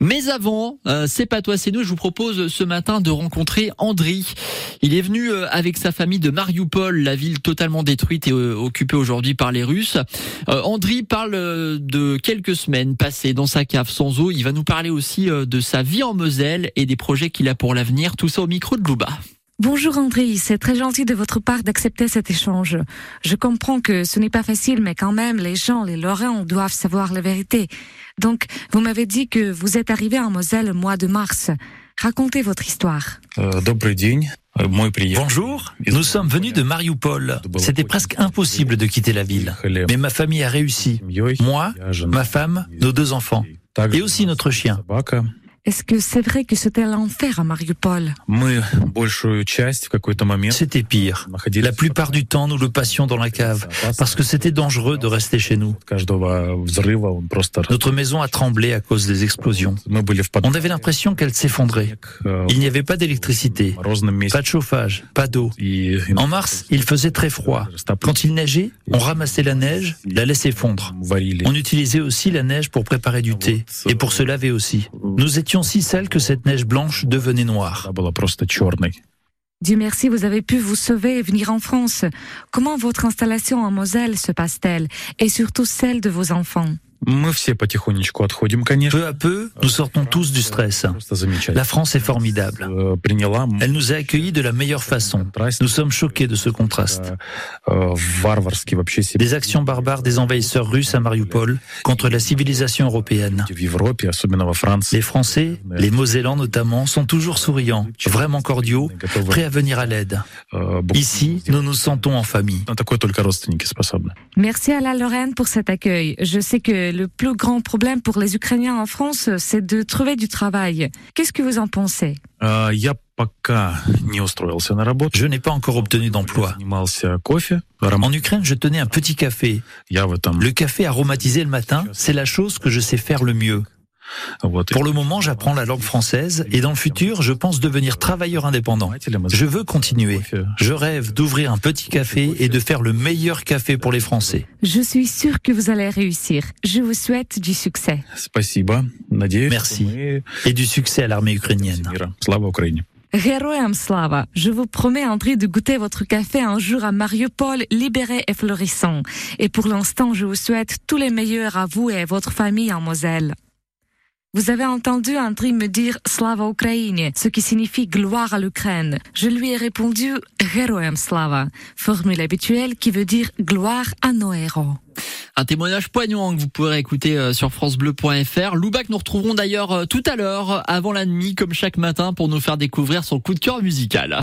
Mais avant, euh, c'est pas toi, c'est nous. Je vous propose ce matin de rencontrer Andri. Il est venu euh, avec sa famille de Mariupol, la ville totalement détruite et euh, occupée aujourd'hui par les Russes. Andri parle de quelques semaines passées dans sa cave sans eau. Il va nous parler aussi de sa vie en Moselle et des projets qu'il a pour l'avenir. Tout ça au micro de Louba. Bonjour André, c'est très gentil de votre part d'accepter cet échange. Je comprends que ce n'est pas facile, mais quand même, les gens, les Lorrains doivent savoir la vérité. Donc, vous m'avez dit que vous êtes arrivé en Moselle au mois de mars. Racontez votre histoire. Euh, Bonjour, nous sommes venus de Mariupol. C'était presque impossible de quitter la ville. Mais ma famille a réussi. Moi, ma femme, nos deux enfants. Et aussi notre chien. Est-ce que c'est vrai que c'était l'enfer à Mariupol? C'était pire. La plupart du temps, nous le passions dans la cave, parce que c'était dangereux de rester chez nous. Notre maison a tremblé à cause des explosions. On avait l'impression qu'elle s'effondrait. Il n'y avait pas d'électricité, pas de chauffage, pas d'eau. En mars, il faisait très froid. Quand il neigeait, on ramassait la neige, la laissait fondre. On utilisait aussi la neige pour préparer du thé et pour se laver aussi. Nous étions si sales que cette neige blanche devenait noire. Dieu merci, vous avez pu vous sauver et venir en France. Comment votre installation en Moselle se passe-t-elle? Et surtout celle de vos enfants? Peu à peu, nous sortons tous du stress. La France est formidable. Elle nous a accueillis de la meilleure façon. Nous sommes choqués de ce contraste. Les actions barbares des envahisseurs russes à Mariupol contre la civilisation européenne. Les Français, les Mosellans notamment, sont toujours souriants, vraiment cordiaux, prêts à venir à l'aide. Ici, nous nous sentons en famille. Merci à la Lorraine pour cet accueil. Je sais que le plus grand problème pour les Ukrainiens en France, c'est de trouver du travail. Qu'est-ce que vous en pensez? Je n'ai pas encore obtenu d'emploi. En Ukraine, je tenais un petit café. Le café aromatisé le matin, c'est la chose que je sais faire le mieux. Pour le moment, j'apprends la langue française et dans le futur, je pense devenir travailleur indépendant. Je veux continuer. Je rêve d'ouvrir un petit café et de faire le meilleur café pour les Français. Je suis sûr que vous allez réussir. Je vous souhaite du succès. Merci. Et du succès à l'armée ukrainienne. Heroyam Slava, je vous promets André de goûter votre café un jour à Mariupol libéré et florissant. Et pour l'instant, je vous souhaite tous les meilleurs à vous et à votre famille en Moselle. Vous avez entendu Andriy me dire Slava Ukraine, ce qui signifie gloire à l'Ukraine. Je lui ai répondu Heroem Slava, formule habituelle qui veut dire gloire à nos héros. Un témoignage poignant que vous pourrez écouter euh, sur francebleu.fr. Loubac nous retrouverons d'ailleurs euh, tout à l'heure avant la nuit comme chaque matin pour nous faire découvrir son coup de cœur musical.